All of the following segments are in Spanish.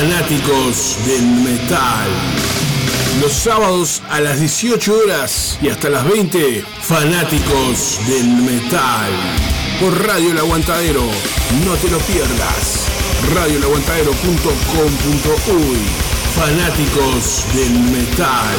Fanáticos del metal. Los sábados a las 18 horas y hasta las 20, Fanáticos del metal. Por Radio El Aguantadero. No te lo pierdas. radioelaguantadero.com.uy Fanáticos del metal.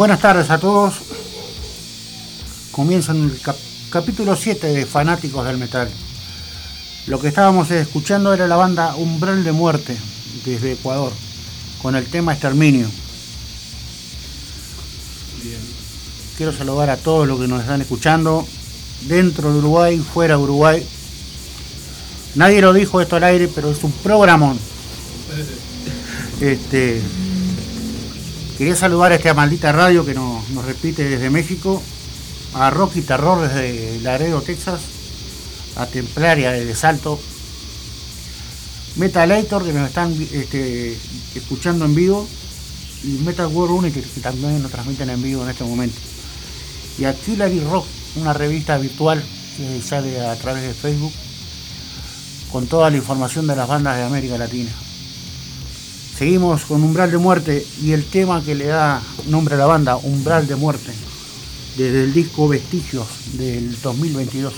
Buenas tardes a todos. Comienza el cap- capítulo 7 de Fanáticos del Metal. Lo que estábamos escuchando era la banda Umbral de Muerte desde Ecuador, con el tema Exterminio. Quiero saludar a todos los que nos están escuchando, dentro de Uruguay, fuera de Uruguay. Nadie lo dijo esto al aire, pero es un programón. Este, Quería saludar a esta maldita radio que nos, nos repite desde México, a Rocky Terror desde Laredo, Texas, a Templaria desde Salto, Metalator que nos están este, escuchando en vivo, y Metal World Unity, que también nos transmiten en vivo en este momento. Y a Killer Rock, una revista virtual que sale a través de Facebook con toda la información de las bandas de América Latina. Seguimos con Umbral de Muerte y el tema que le da nombre a la banda, Umbral de Muerte, desde el disco Vestigios del 2022.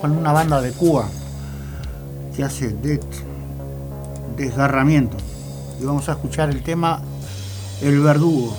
Con una banda de Cuba que hace desgarramiento. Y vamos a escuchar el tema El Verdugo.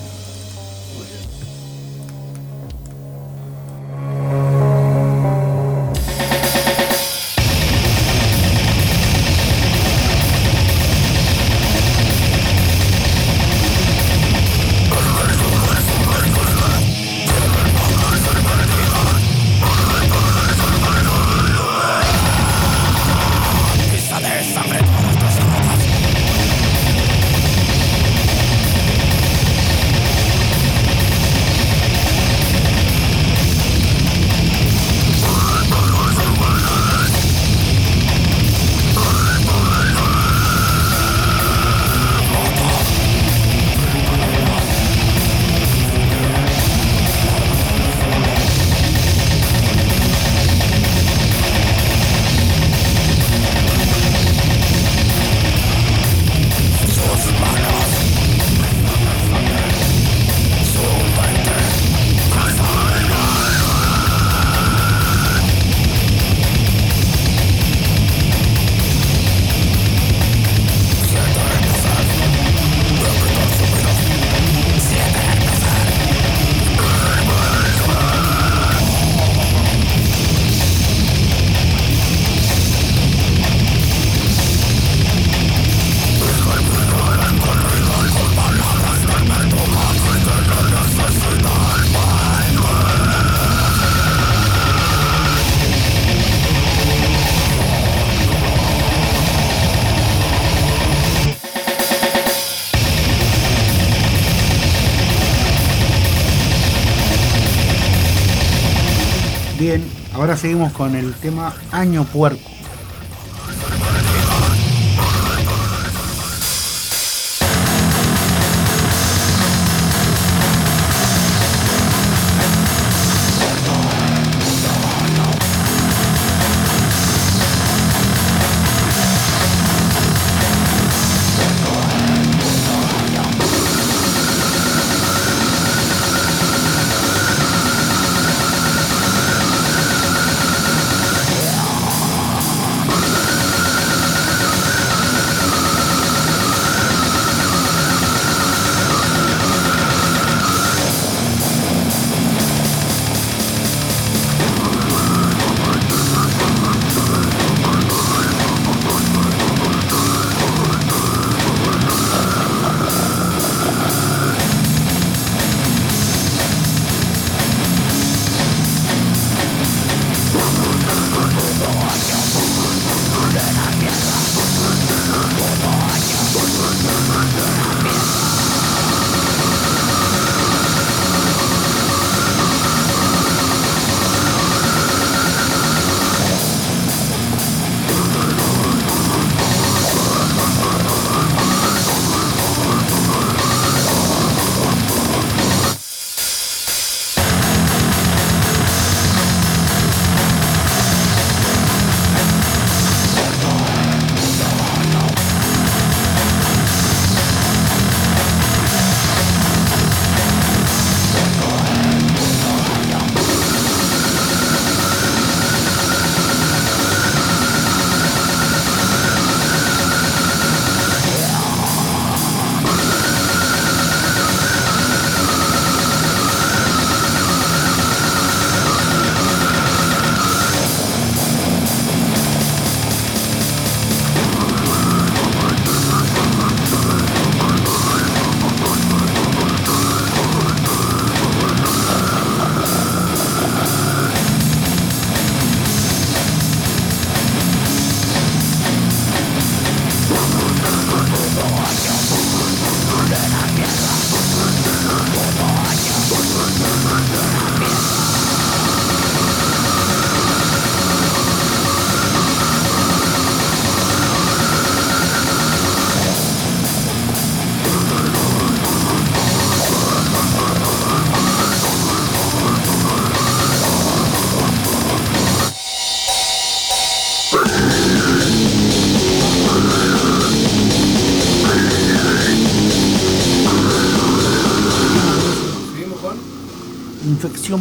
Seguimos con el tema Año Puerco.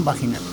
Vaginal.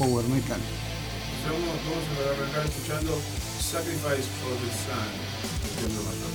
Power metal. Vamos, vamos a arrancar escuchando Sacrifice for the Sun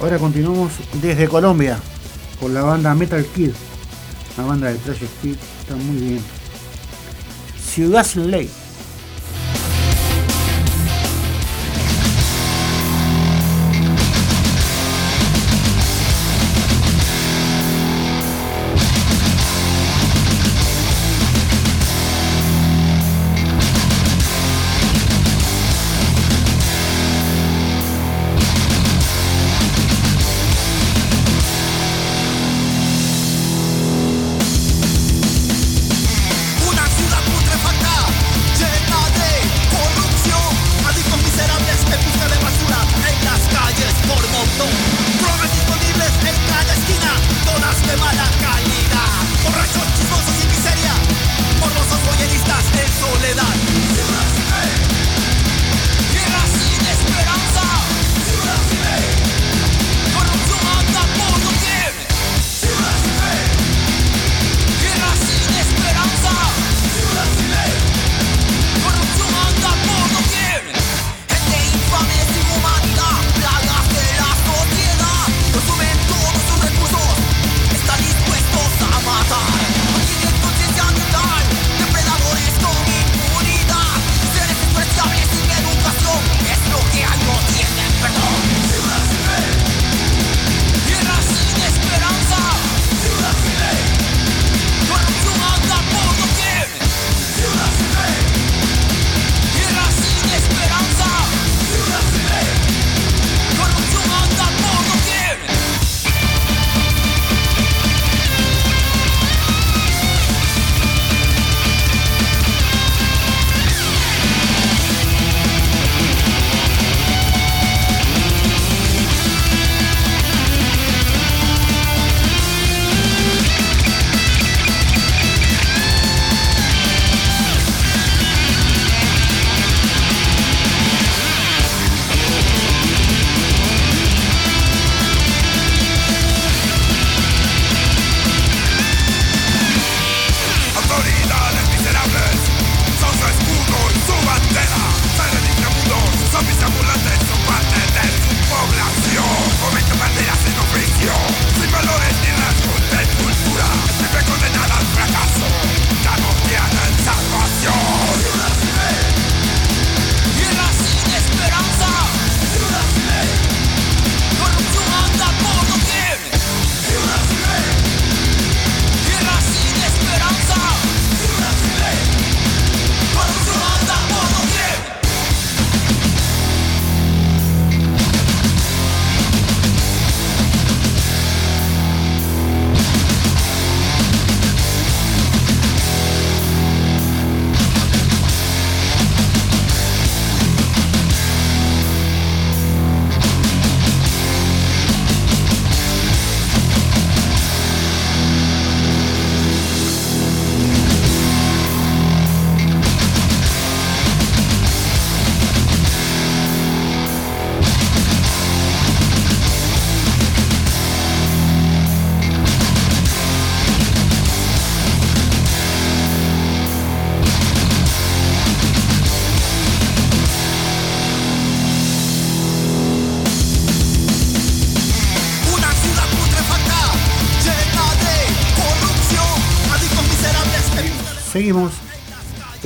Ahora continuamos desde Colombia con la banda Metal Kid. Una banda de trash speed. Está muy bien. Ciudad sin ley.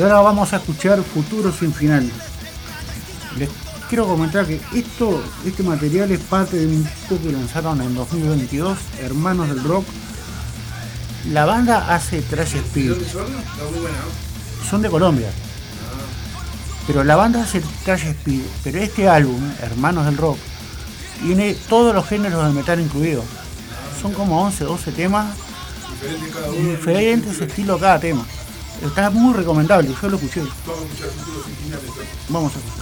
Ahora vamos a escuchar Futuro sin final. Les quiero comentar que esto, este material es parte de un disco que lanzaron en 2022, Hermanos del Rock. La banda hace trash speed. Son de Colombia. Pero la banda hace trash speed. Pero este álbum, Hermanos del Rock, tiene todos los géneros de metal incluidos. Son como 11, 12 temas. Diferentes estilos cada tema. Está muy recomendable, yo lo escuché. Vamos a escuchar.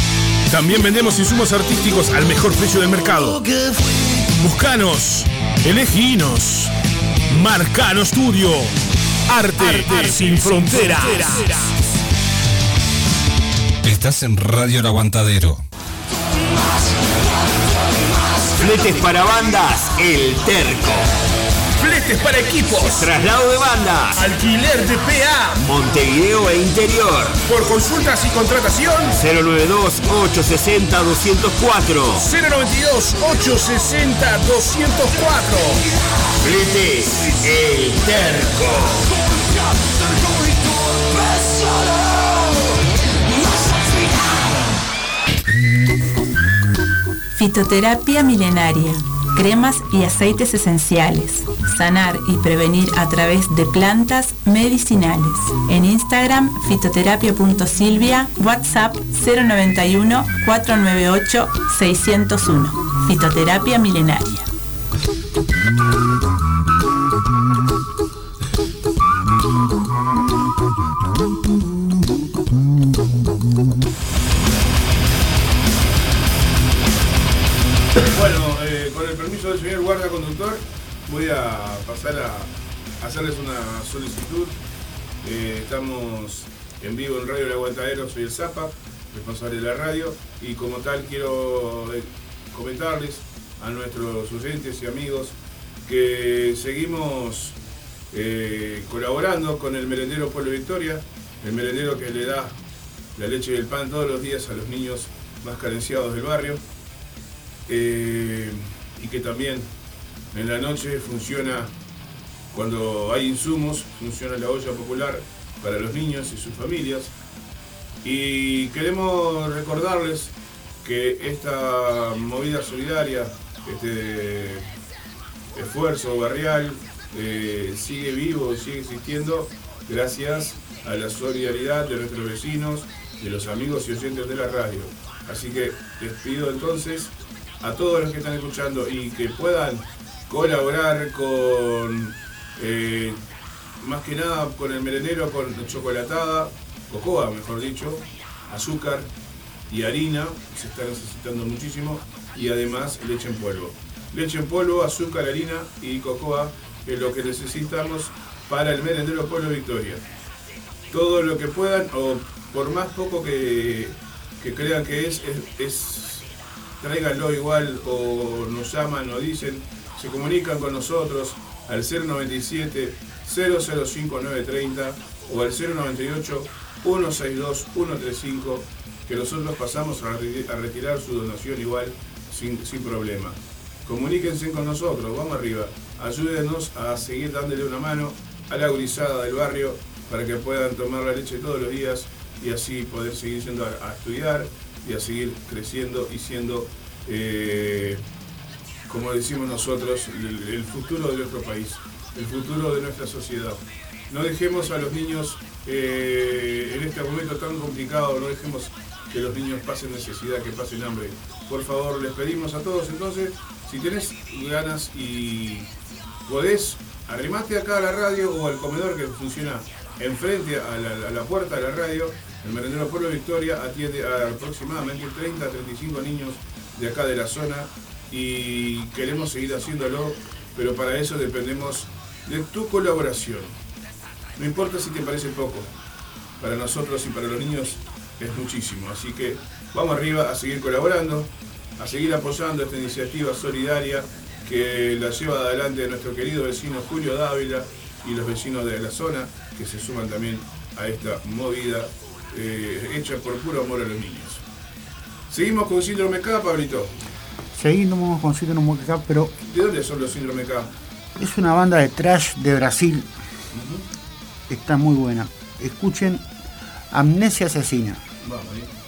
También vendemos insumos artísticos al mejor precio del mercado. Buscanos, eleginos. Marcano Studio. Arte, sin fronteras. Estás en Radio El Aguantadero. Fletes para bandas, El Terco. Fletes para equipos. Traslado de bandas, Alquiler de PA. Montevideo e interior. Por consultas y contratación. 092-860-204. 092-860-204. Fletes, El Terco. Fitoterapia milenaria. Cremas y aceites esenciales. Sanar y prevenir a través de plantas medicinales. En Instagram, fitoterapia.silvia, WhatsApp 091 498 601. Fitoterapia milenaria. A pasar a hacerles una solicitud. Eh, estamos en vivo en Radio El Aguantadero, soy el Zapa, responsable de la radio, y como tal quiero eh, comentarles a nuestros oyentes y amigos que seguimos eh, colaborando con el merendero Pueblo Victoria, el merendero que le da la leche y el pan todos los días a los niños más carenciados del barrio y que también en la noche funciona cuando hay insumos, funciona la olla popular para los niños y sus familias. Y queremos recordarles que esta movida solidaria, este esfuerzo barrial, eh, sigue vivo, sigue existiendo gracias a la solidaridad de nuestros vecinos, de los amigos y oyentes de la radio. Así que les pido entonces a todos los que están escuchando y que puedan colaborar con, eh, más que nada con el merendero, con chocolatada, cocoa mejor dicho, azúcar y harina, se está necesitando muchísimo, y además leche en polvo. Leche en polvo, azúcar, harina y cocoa es lo que necesitamos para el merendero Pueblo Victoria. Todo lo que puedan, o por más poco que, que crean que es, es, es tráiganlo igual o nos llaman o dicen, se comunican con nosotros al 097 005930 o al 098 162 135 que nosotros pasamos a, re- a retirar su donación igual sin, sin problema. Comuníquense con nosotros, vamos arriba, ayúdenos a seguir dándole una mano a la gurizada del barrio para que puedan tomar la leche todos los días y así poder seguir yendo a, a estudiar y a seguir creciendo y siendo, eh, como decimos nosotros, el, futuro de nuestro país. el futuro de nuestra sociedad. No dejemos a los niños eh, en este momento tan complicado, no dejemos que los niños pasen necesidad, que pasen hambre. Por favor, les pedimos a todos entonces, si tenés ganas y podés, arrimate acá a la radio o al comedor que funciona enfrente a la, a la puerta de la radio. El merendero Pueblo Victoria atiende a aproximadamente 30 a 35 niños de acá de la zona y queremos seguir haciéndolo, pero para eso dependemos de tu colaboración. No importa si te parece poco, para nosotros y para los niños es muchísimo. Así que vamos arriba a seguir colaborando, a seguir apoyando esta iniciativa solidaria que la lleva adelante nuestro querido vecino Julio Dávila y los vecinos de la zona que se suman también a esta movida eh, hecha por puro amor a los niños. Seguimos con Síndrome K, Pablito. Seguimos con Síndrome K, pero ¿De dónde son los Síndrome K? es una banda de trash de Brasil. Está muy buena. Escuchen Amnesia Asesina. Vamos ahí.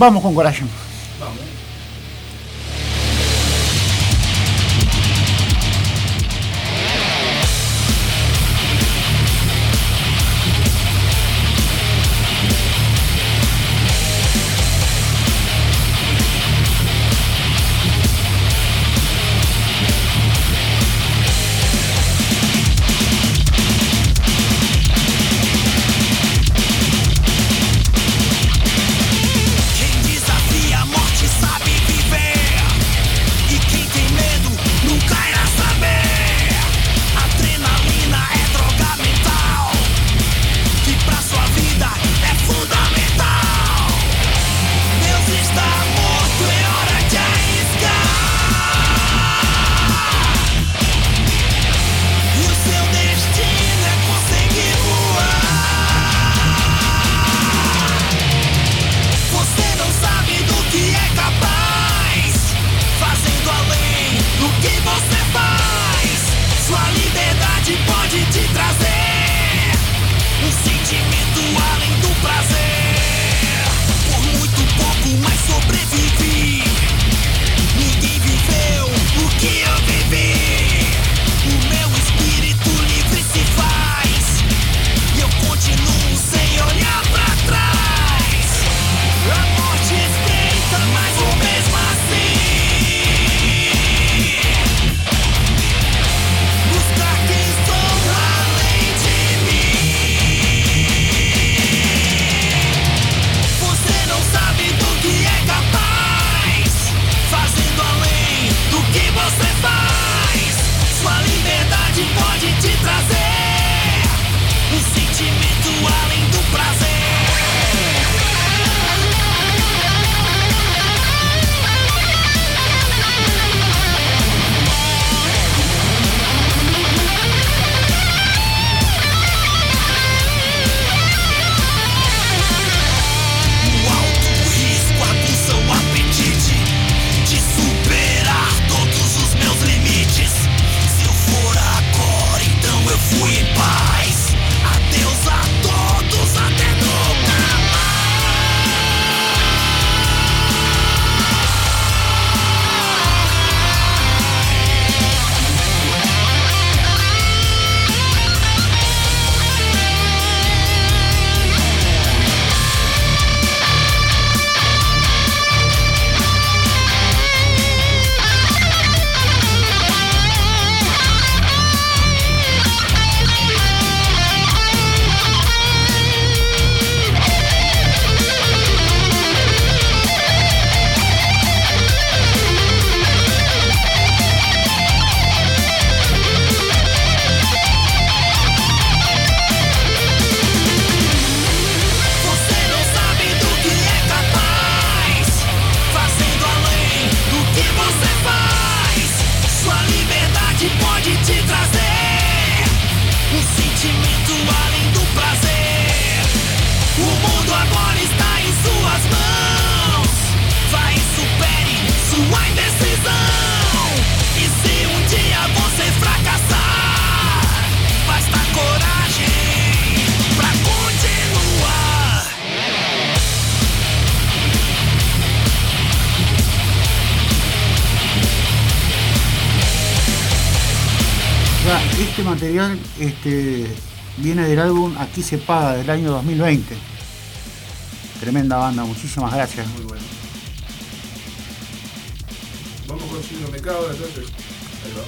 Vamos com coração. viene del álbum Aquí se paga del año 2020. Tremenda banda, muchísimas gracias. Muy bueno. Vamos con Signo Me Cago entonces. Ahí va.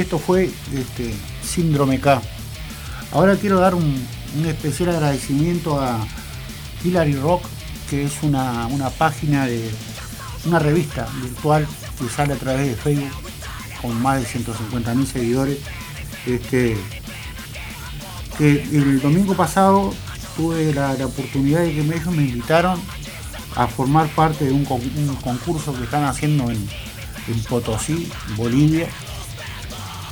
Esto fue este, Síndrome K. Ahora quiero dar un, especial agradecimiento a Hillary Rock, que es una, página de una revista virtual que sale a través de Facebook con más de 150.000 seguidores. Este, que el domingo pasado tuve la, oportunidad de que ellos me invitaron a formar parte de un, concurso que están haciendo en, en Potosí, Bolivia,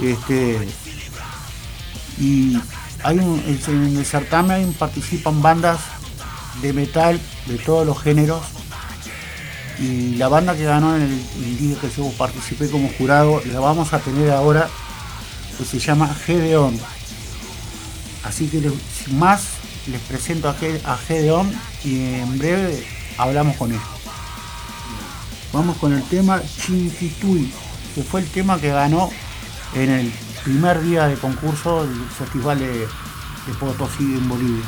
este, y hay un, en el certamen participan bandas de metal de todos los géneros. Y la banda que ganó en el, día que yo participé como jurado, la vamos a tener ahora, que se llama Gedeon. Así que sin más, les presento a, Gedeon y en breve hablamos con él. Vamos con el tema Chinquitui, que fue el tema que ganó en el primer día de concurso del Festival de, de Potosí en Bolivia.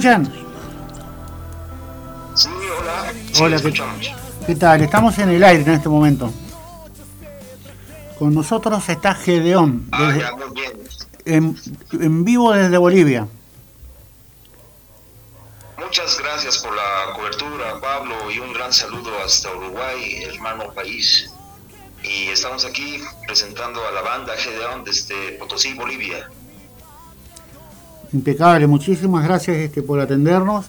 Escuchan? Sí, hola. Sí, Hola, ¿qué, escuchamos. qué tal? Estamos en el aire en este momento. Con nosotros está Gedeón, Ah, desde- bien. en, en vivo desde Bolivia. Muchas gracias por la cobertura, Pablo, y un gran saludo hasta Uruguay, hermano país. Y estamos aquí presentando a la banda Gedeón desde Potosí, Bolivia. Impecable, muchísimas gracias este, por atendernos.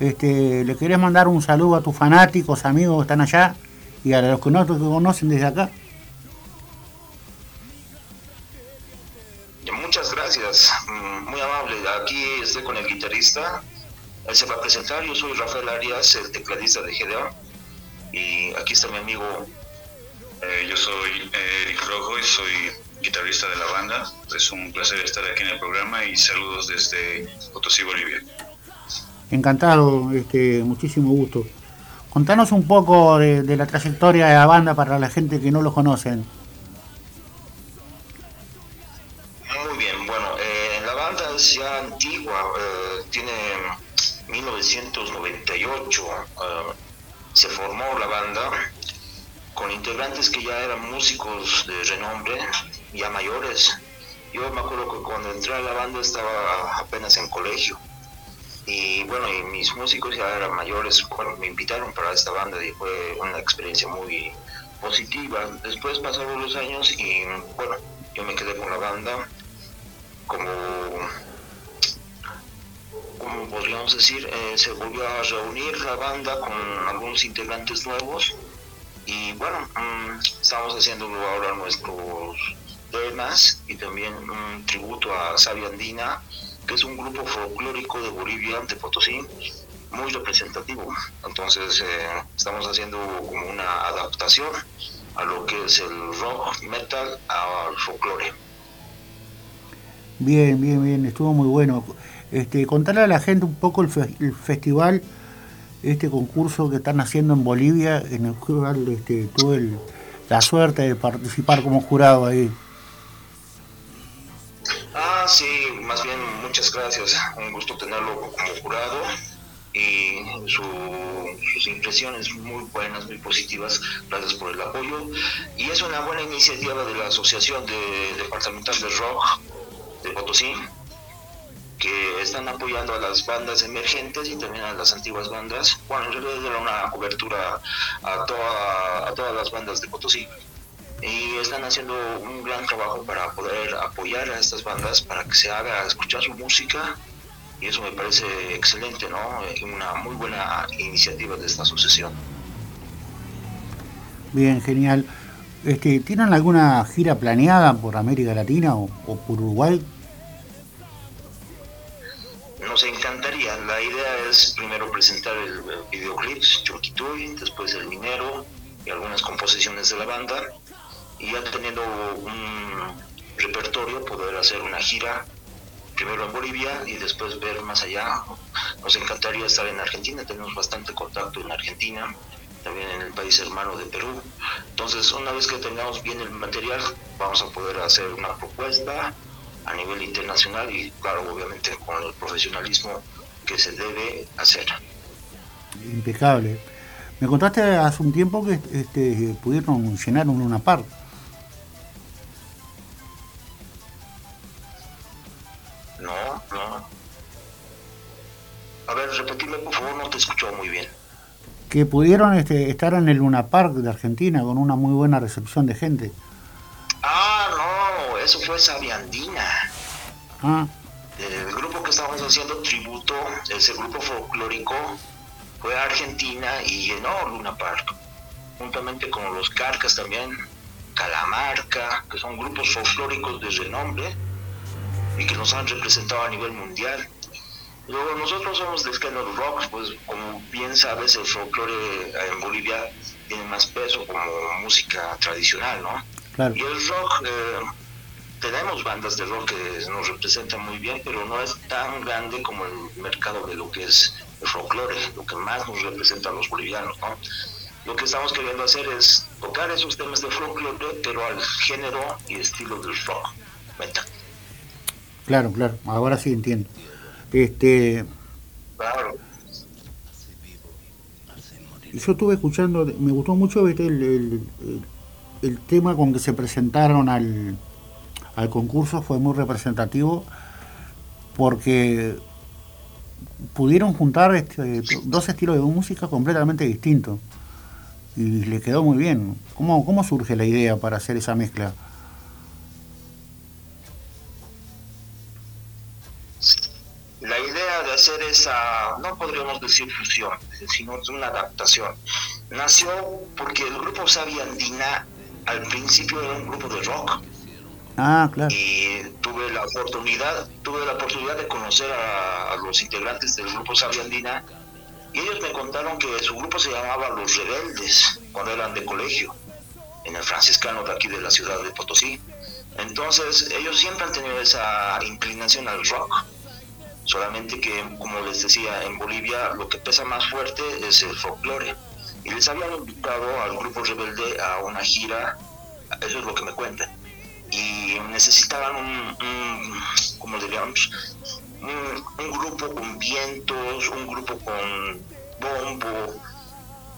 Este, ¿Le querés mandar un saludo a tus fanáticos, amigos que están allá y a los que no te conocen desde acá? Muchas gracias, mm, muy amable. Aquí estoy con el guitarrista. Él se va a presentar. Yo soy Rafael Arias, el tecladista de Gedeón. Y aquí está mi amigo. Eh, yo soy Eric Rojo y soy guitarrista de la banda. Es un placer estar aquí en el programa y saludos desde Potosí, Bolivia. Encantado, este, muchísimo gusto. Contanos un poco de, de la trayectoria de la banda para la gente que no lo conocen. Muy bien, bueno, eh, la banda es ya antigua, eh, tiene 1998, eh, se formó la banda con integrantes que ya eran músicos de renombre, ya mayores. Yo me acuerdo que cuando entré a la banda estaba apenas en colegio. Y bueno, y mis músicos ya eran mayores, bueno, me invitaron para esta banda y fue una experiencia muy positiva. Después pasaron los años y bueno, yo me quedé con la banda como, como podríamos decir, eh, se volvió a reunir la banda con algunos integrantes nuevos y bueno, mm, estamos haciendo ahora nuestros temas y también un tributo a Sabia Andina, que es un grupo folclórico de Bolivia, de Potosí, muy representativo. Entonces eh, estamos haciendo como una adaptación a lo que es el rock metal al folclore. Bien, bien, bien, estuvo muy bueno. Este, contarle a la gente un poco el, fe- el festival, este concurso que están haciendo en Bolivia, en el cual este, tuve el- la suerte de participar como jurado ahí. Sí, más bien muchas gracias. Un gusto tenerlo como jurado y su- sus impresiones muy buenas, muy positivas. Gracias por el apoyo. Y es una buena iniciativa de la Asociación de Departamental de Rock de Potosí, que están apoyando a las bandas emergentes y también a las antiguas bandas. Bueno, en realidad era una cobertura a todas las bandas de Potosí y están haciendo un gran trabajo para poder apoyar a estas bandas para que se haga escuchar su música y eso me parece excelente, ¿no? Una muy buena iniciativa de esta asociación. Bien, genial. Este, ¿Tienen alguna gira planeada por América Latina o, o por Uruguay? Nos encantaría, la idea es primero presentar el, el videoclip Churquituy, después el minero y algunas composiciones de la banda y ya teniendo un repertorio poder hacer una gira primero en Bolivia y después ver más allá. Nos encantaría estar en Argentina, tenemos bastante contacto en Argentina, también en el país hermano de Perú. Entonces, una vez que tengamos bien el material, vamos a poder hacer una propuesta a nivel internacional y, claro, obviamente con el profesionalismo que se debe hacer. Impecable. Me contaste hace un tiempo que este, pudieron llenar un Luna No, no. A ver, repetime, por favor, no te escucho muy bien. Que pudieron este, estar en el Luna Park de Argentina con una muy buena recepción de gente. Ah, no, eso fue Sabiandina. Ah, El grupo que estaba estamos haciendo tributo, ese grupo folclórico fue a Argentina y llenó Luna Park, juntamente con los Carcas también, Calamarca, que son grupos folclóricos de renombre y que nos han representado a nivel mundial. Luego nosotros somos de género rock, pues como bien sabes el folclore en Bolivia tiene más peso como música tradicional, ¿no? Claro. Y el rock, eh, tenemos bandas de rock que nos representan muy bien, pero no es tan grande como el mercado de lo que es el folclore, lo que más nos representa a los bolivianos, ¿no? Lo que estamos queriendo hacer es tocar esos temas de folclore, pero al género y estilo del rock, metal. Claro, claro, ahora sí entiendo. Este, Claro. yo estuve escuchando, me gustó mucho el- el- el tema con que se presentaron al, al concurso, fue muy representativo porque pudieron juntar este, dos estilos de música completamente distintos y le quedó muy bien. ¿Cómo, ¿Cómo surge la idea para hacer esa mezcla? La idea de hacer esa, no podríamos decir fusión, sino es una adaptación, nació porque el grupo Sabia Andina al principio era un grupo de rock Ah, claro. y tuve la oportunidad, tuve la oportunidad de conocer a, a los integrantes del grupo Sabia Andina y ellos me contaron que su grupo se llamaba Los Rebeldes cuando eran de colegio en el franciscano de aquí de la ciudad de Potosí. Entonces ellos siempre han tenido esa inclinación al rock. Solamente que, como les decía, en Bolivia lo que pesa más fuerte es el folclore. Y les habían invitado al grupo rebelde a una gira, eso es lo que me cuentan. Y necesitaban un, ¿cómo diríamos? Un, un grupo con vientos, un grupo con bombo.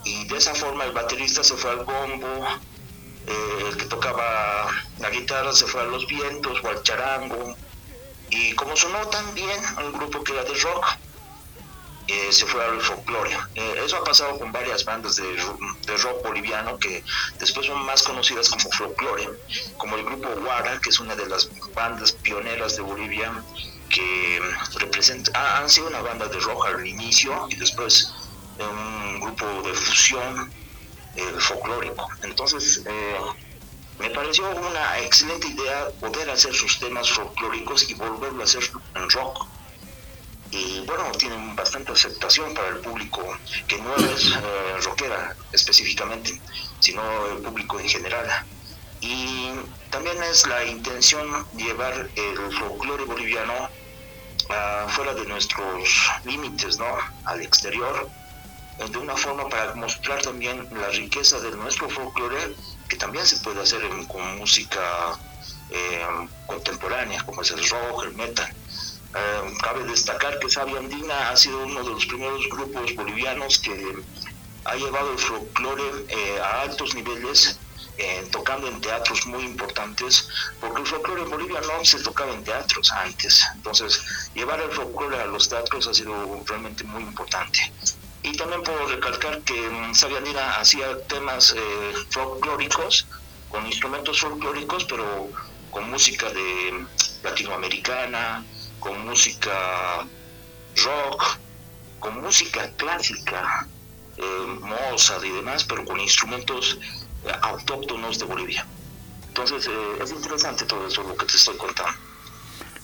Y de esa forma el baterista se fue al bombo, eh, el que tocaba la guitarra se fue a los vientos o al charango. Y como sonó tan bien un grupo que era de rock, eh, se fue al folclore. Eh, eso ha pasado con varias bandas de, de rock boliviano que después son más conocidas como folclore, como el grupo Guara, que es una de las bandas pioneras de Bolivia, que representa, ha- han sido una banda de rock al inicio y después un grupo de fusión eh, folclórico. Entonces, eh, me pareció una excelente idea poder hacer sus temas folclóricos y volverlo a hacer en rock. Y bueno, tienen bastante aceptación para el público que no es eh, rockera específicamente, sino el público en general. Y también es la intención llevar el folclore boliviano ah, fuera de nuestros límites, ¿no? Al exterior, de una forma para mostrar también la riqueza de nuestro folclore, que también se puede hacer en- con música eh, contemporánea, como es el rock, el metal. Eh, cabe destacar que Sabia Andina ha sido uno de los primeros grupos bolivianos que ha llevado el folclore eh, a altos niveles, eh, tocando en teatros muy importantes, porque el folclore en Bolivia no se tocaba en teatros antes. Entonces, llevar el folclore a los teatros ha sido realmente muy importante. Y también puedo recalcar que mm, Sabia Andina hacía temas eh, folclóricos, con instrumentos folclóricos, pero con música de latinoamericana, con música rock, con música clásica, eh, y demás, pero con instrumentos eh, autóctonos de Bolivia. Entonces eh, es interesante todo eso lo que te estoy contando.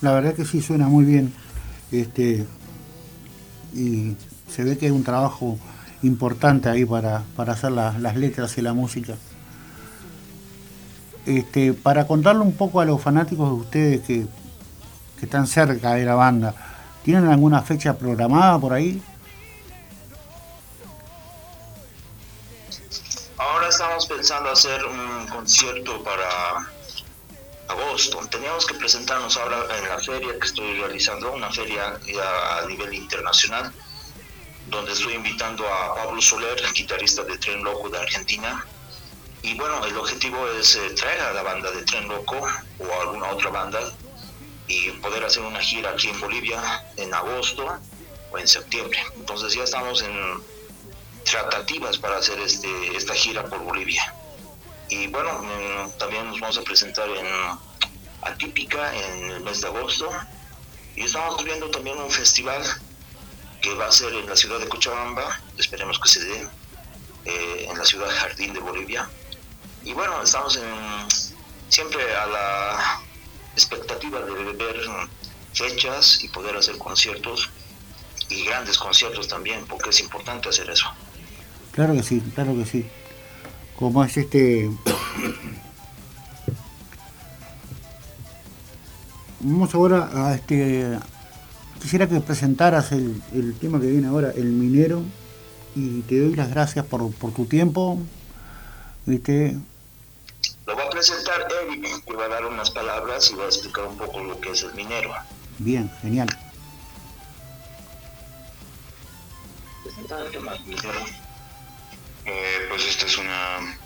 La verdad que sí suena muy bien. Este, y se ve que hay un trabajo importante ahí para, para hacer la- las letras y la música. Este, para contarle un poco a los fanáticos de ustedes que, que están cerca de la banda, ¿tienen alguna fecha programada por ahí? Ahora estamos pensando hacer un concierto para agosto. Teníamos que presentarnos ahora en la feria que estoy realizando, una feria a nivel internacional, donde estoy invitando a Pablo Soler, guitarrista de Tren Loco de Argentina. Y bueno, el objetivo es eh, traer a la banda de Tren Loco o a alguna otra banda y poder hacer una gira aquí en Bolivia en agosto o en septiembre. Entonces ya estamos en tratativas para hacer este, esta gira por Bolivia. Y bueno, mm, también nos vamos a presentar en Atípica en el mes de agosto Y estamos viendo también un festival que va a ser en la ciudad de Cochabamba, esperemos que se dé, eh, en la ciudad Jardín de Bolivia. Y bueno, estamos en, siempre a la expectativa de ver fechas y poder hacer conciertos y grandes conciertos también, porque es importante hacer eso. Claro que sí, claro que sí. Como es este... Vamos ahora a este... Quisiera que presentaras el, el tema que viene ahora, El Minero, y te doy las gracias por, por tu tiempo. ¿Viste? Lo va a presentar Eric, que va a dar unas palabras y va a explicar un poco lo que es el minero. Bien, genial. Eh, pues esta es una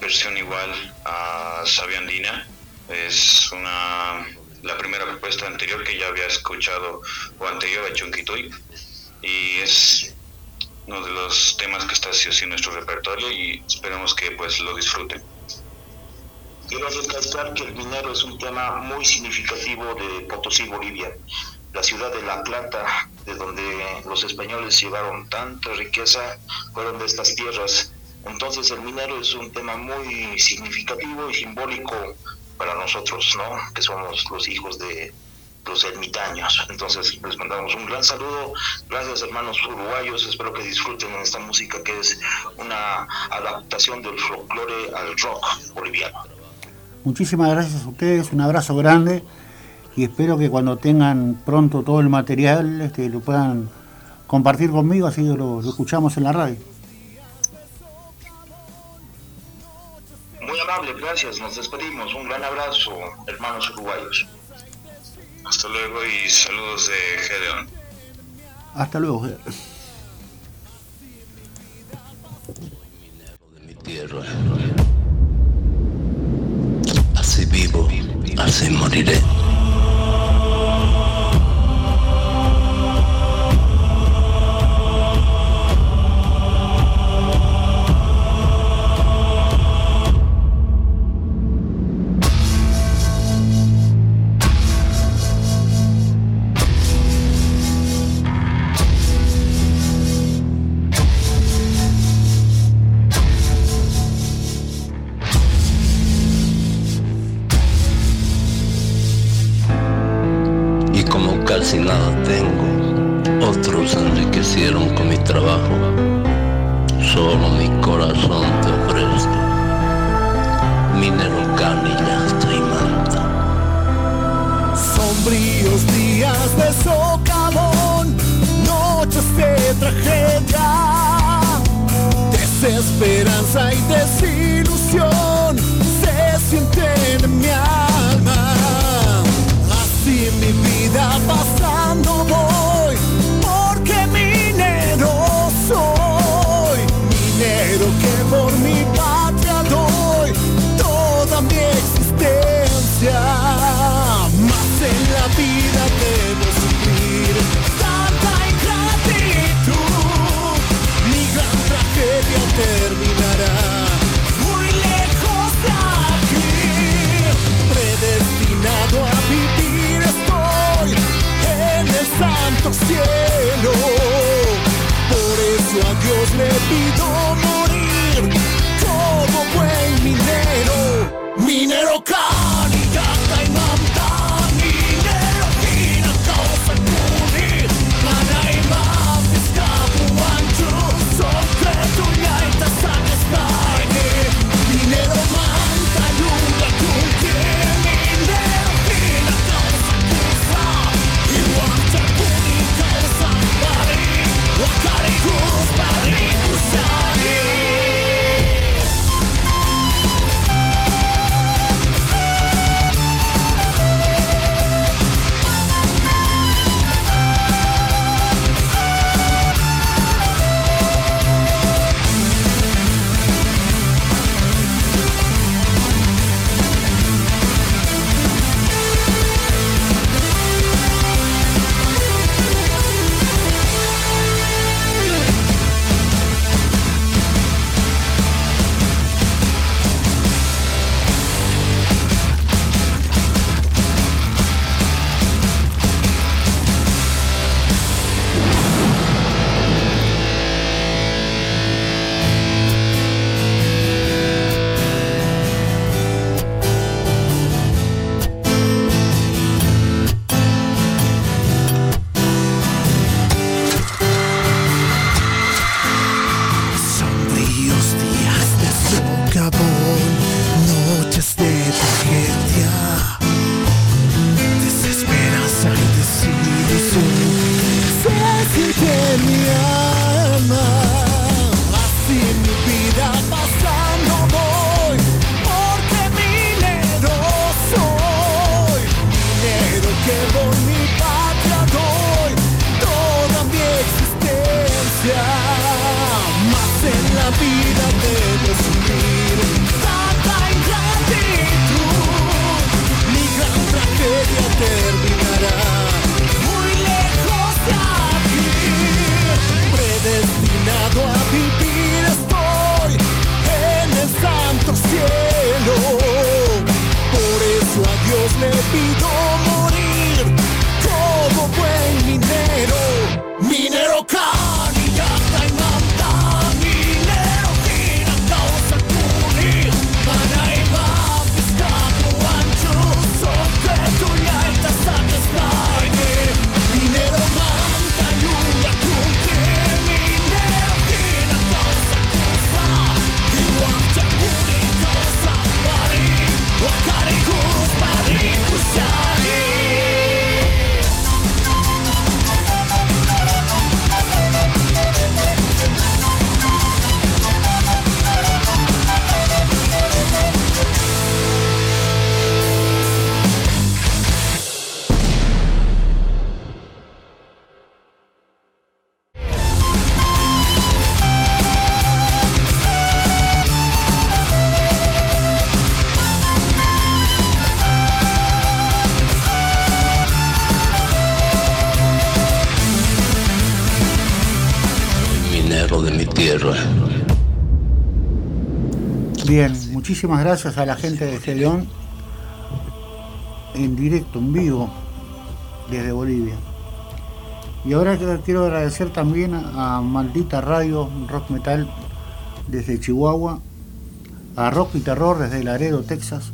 versión igual a Sabia Andina. Es una la primera propuesta anterior que ya había escuchado o anterior a Chunquituy y es uno de los temas que está así en nuestro repertorio y esperemos que pues lo disfruten. Quiero recalcar que el minero es un tema muy significativo de Potosí, Bolivia, la ciudad de La Plata, de donde los españoles llevaron tanta riqueza, fueron de estas tierras. Entonces el minero es un tema muy significativo y simbólico para nosotros, ¿no? Que somos los hijos de los ermitaños. Entonces les mandamos un gran saludo. Gracias hermanos uruguayos. Espero que disfruten esta música que es una adaptación del folclore al rock boliviano. Muchísimas gracias a ustedes, un abrazo grande y espero que cuando tengan pronto todo el material este, lo puedan compartir conmigo, así lo, lo escuchamos en la radio. Muy amable, gracias. Nos despedimos. Un gran abrazo, hermanos uruguayos. Hasta luego y saludos de Gedeon. Hasta luego. Tierra. Así vivo, así moriré. Casi nada tengo, otros enriquecieron con mi trabajo. Solo mi corazón te ofrezco. Minero, canilla, y manta. Sombríos días de socavón, noches de tragedia, desesperanza y desilusión se sienten en mi alma. Así mi vida Por eso a Dios le pido. Muchísimas gracias a la gente de Este León en directo, en vivo, desde Bolivia. Y ahora quiero agradecer también a Maldita Radio Rock Metal desde Chihuahua, a Rock y Terror desde Laredo, Texas,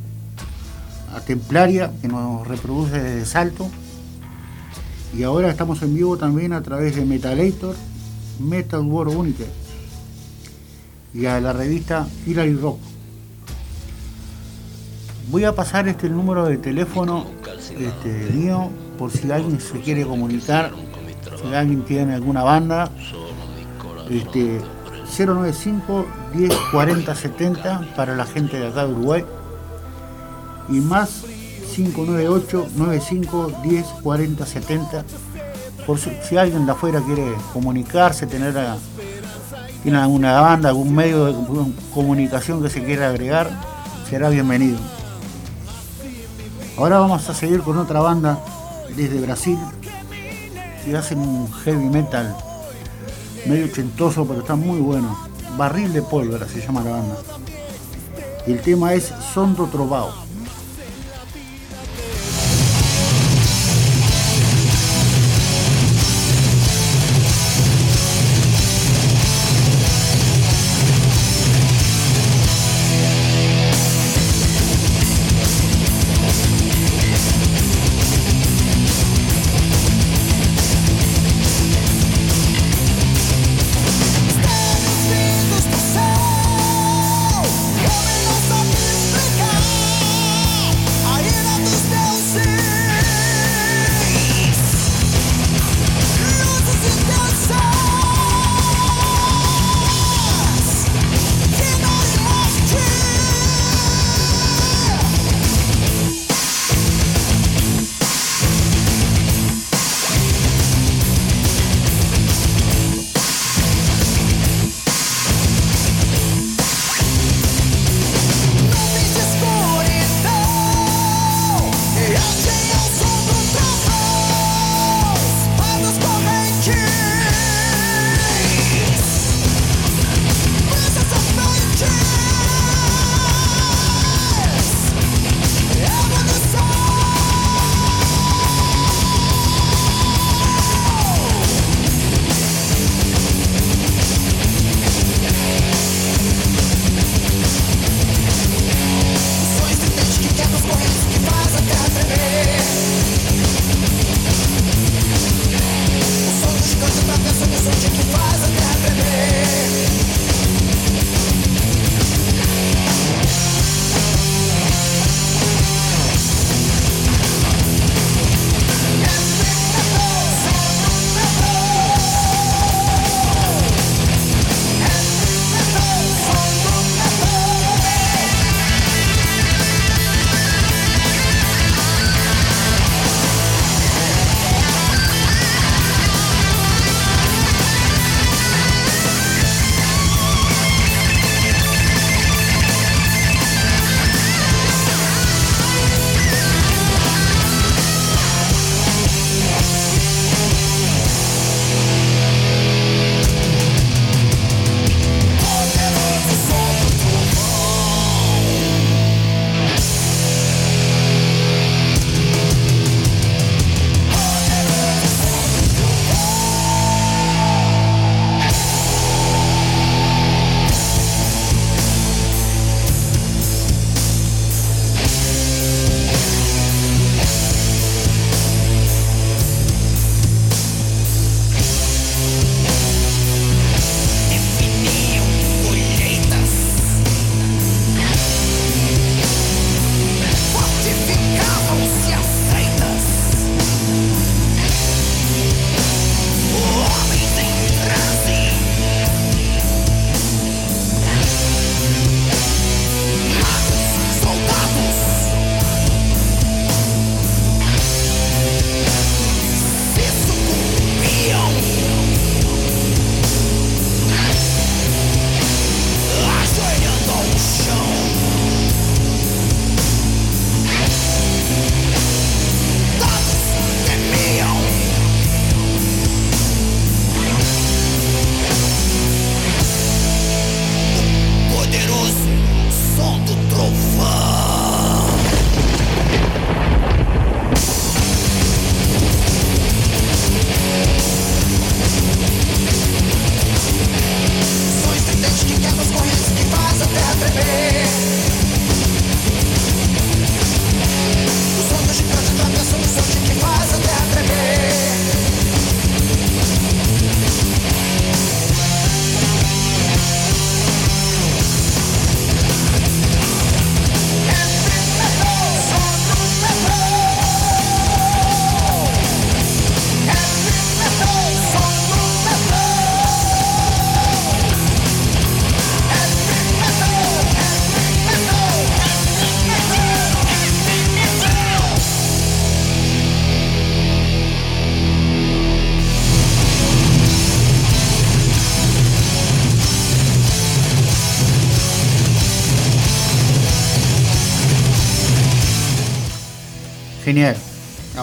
a Templaria que nos reproduce desde Salto. Y ahora estamos en vivo también a través de Metalator, Metal World United y a la revista Hillary Rock. Voy a pasar este número de teléfono este, mío por si alguien se quiere comunicar, si alguien tiene alguna banda. Este, 095 10 40 70 para la gente de acá de Uruguay y más 598 95 10 40 70 por si, alguien de afuera quiere comunicarse, tener tiene alguna banda, algún medio de com- comunicación que se quiera agregar, será bienvenido. Ahora vamos a seguir con otra banda desde Brasil que hacen un heavy metal medio ochentoso, pero está muy bueno. Barril de pólvora se llama la banda. Y el tema es Sondo Trovao.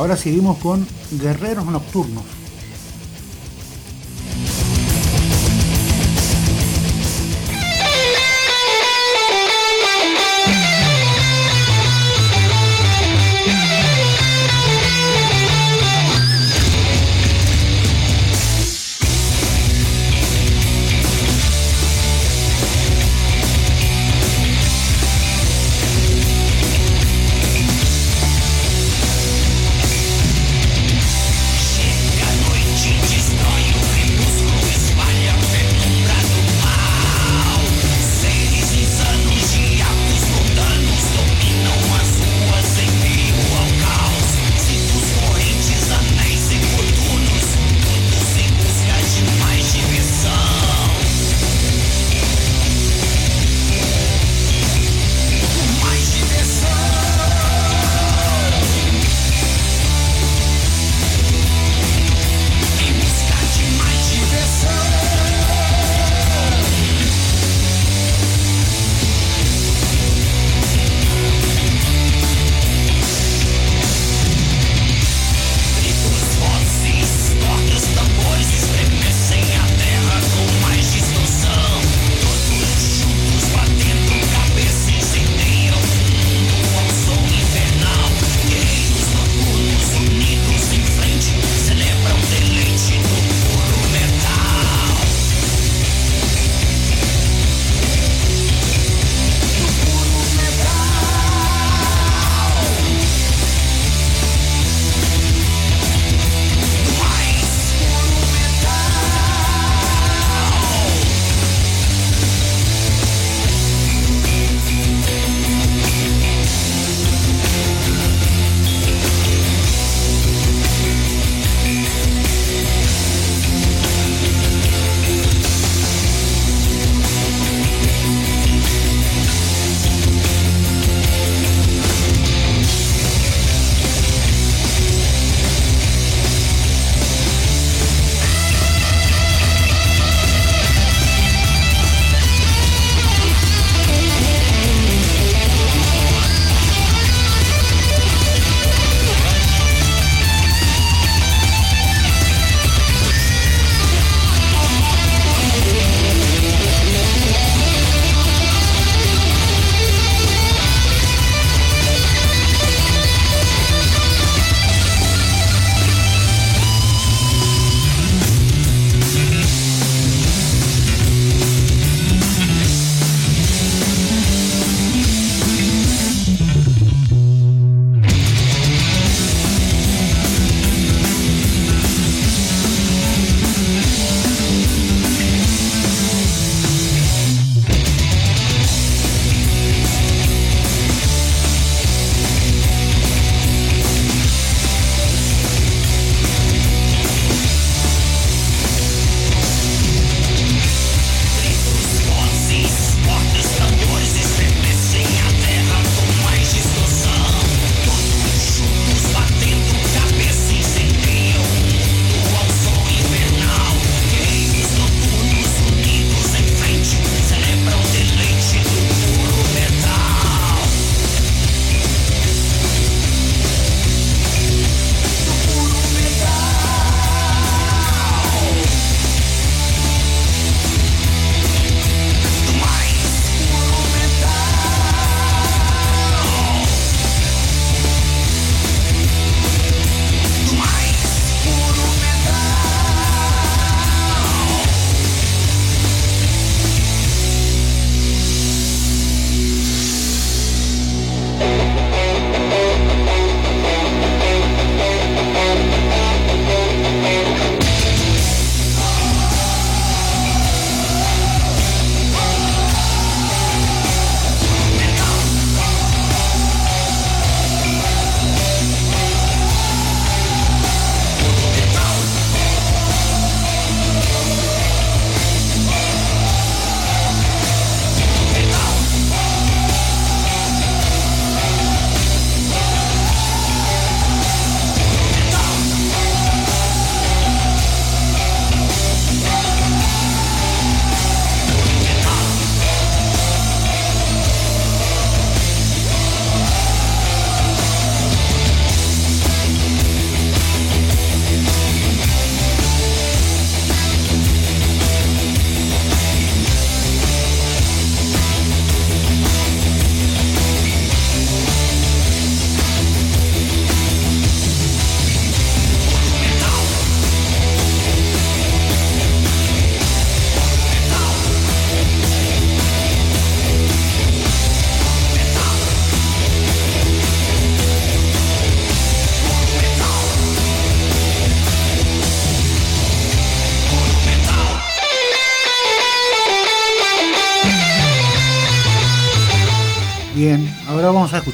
Ahora seguimos con Guerreros Nocturnos.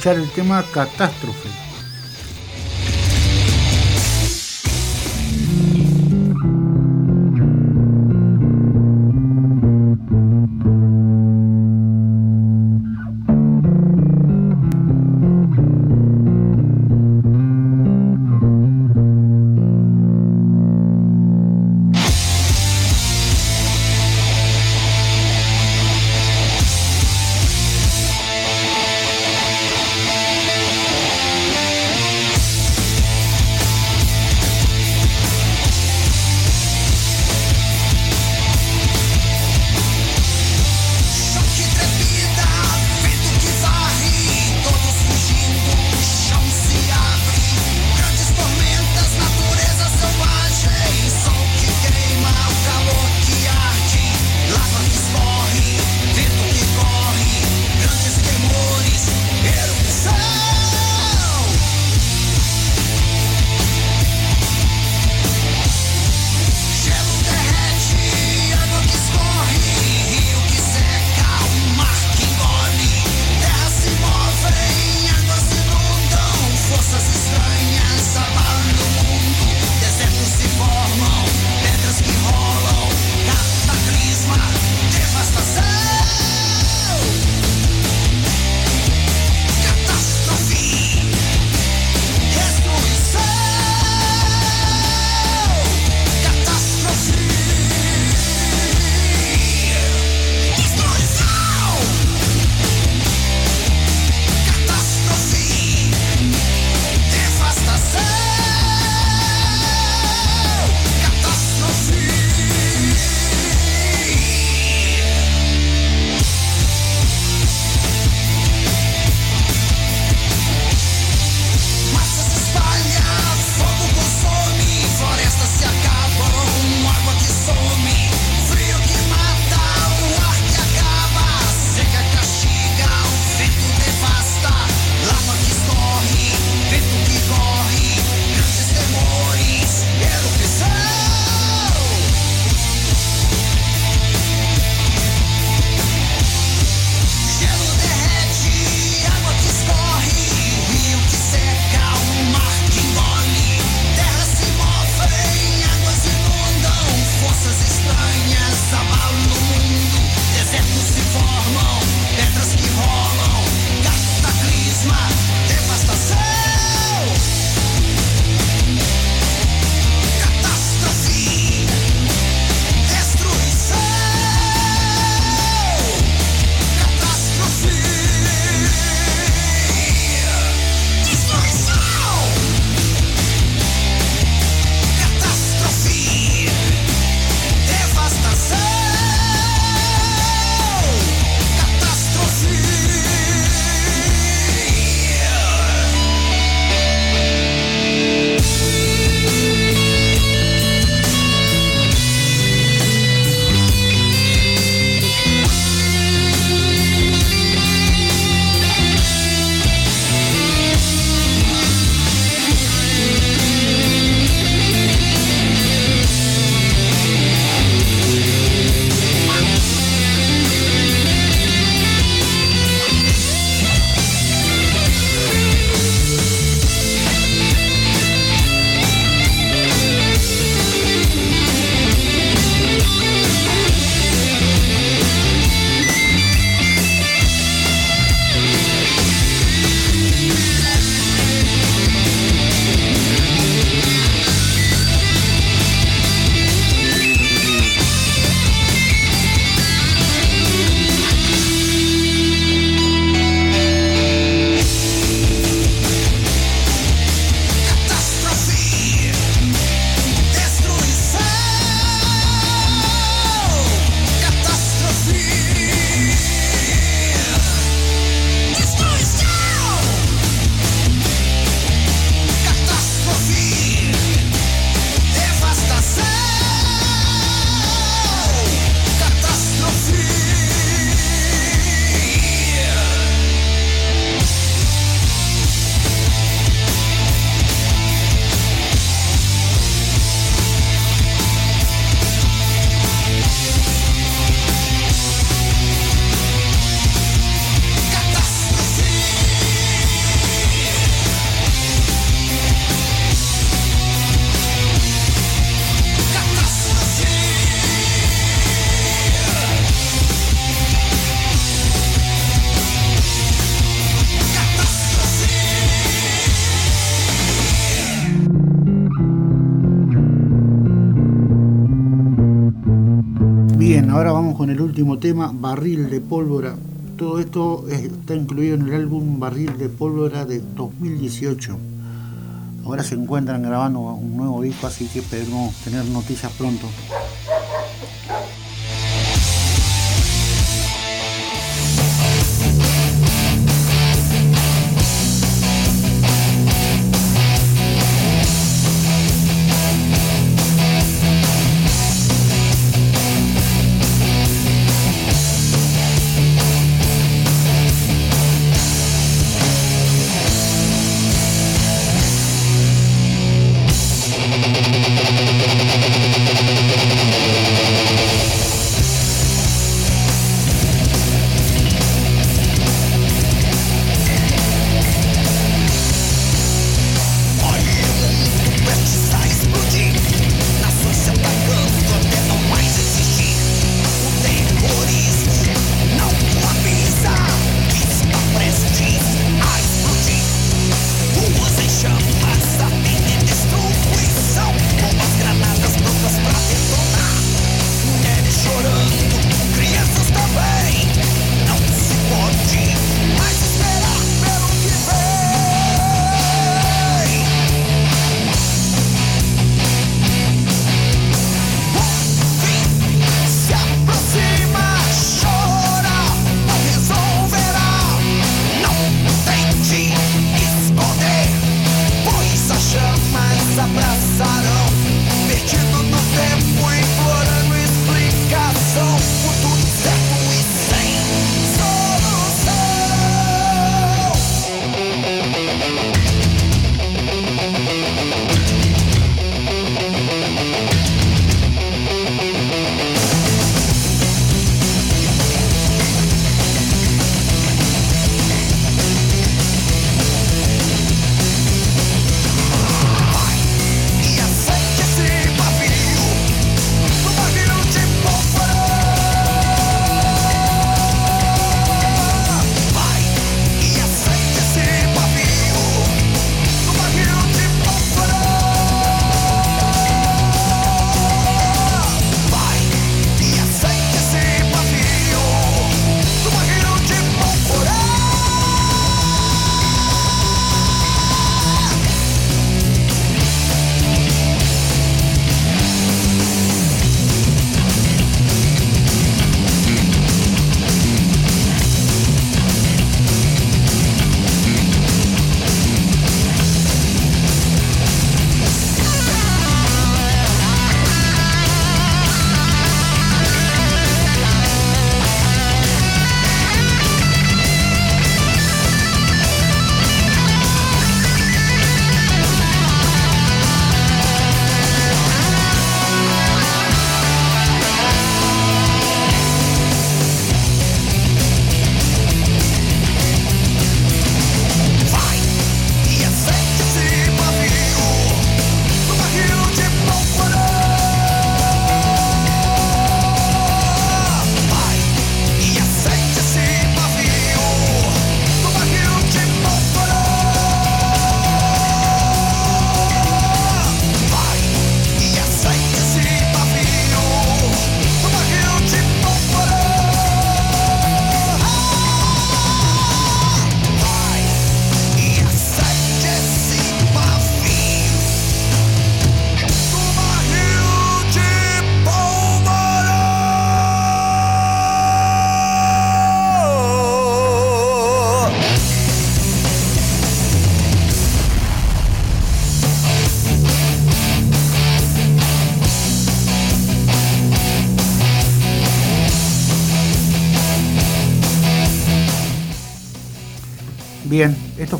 El tema Catástrofe. Último tema, Barril de Pólvora. Todo esto está incluido en el álbum Barril de Pólvora de 2018. Ahora se encuentran grabando un nuevo disco, así que esperemos tener noticias pronto.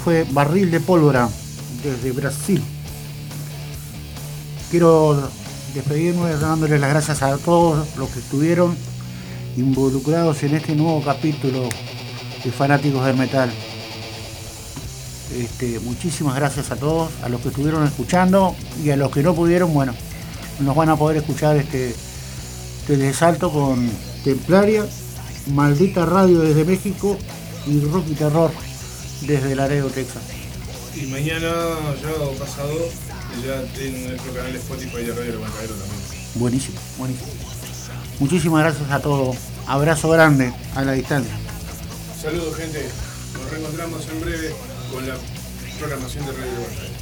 Fue Barril de Pólvora desde Brasil. Quiero despedirme dándoles las gracias a todos los que estuvieron involucrados en este nuevo capítulo de Fanáticos del Metal. Este, muchísimas gracias a todos, a los que estuvieron escuchando y a los que no pudieron, bueno, nos van a poder escuchar este Salto con Templaria, Maldita Radio desde México y Rocky Terror desde Laredo, Texas. Y mañana, ya pasado, ya en nuestro canal de Spotify de Radio El Bancadero también. Buenísimo, buenísimo. Muchísimas gracias a todos. Abrazo grande a la distancia. Saludos, gente. Nos reencontramos en breve con la programación de Radio Bancadero.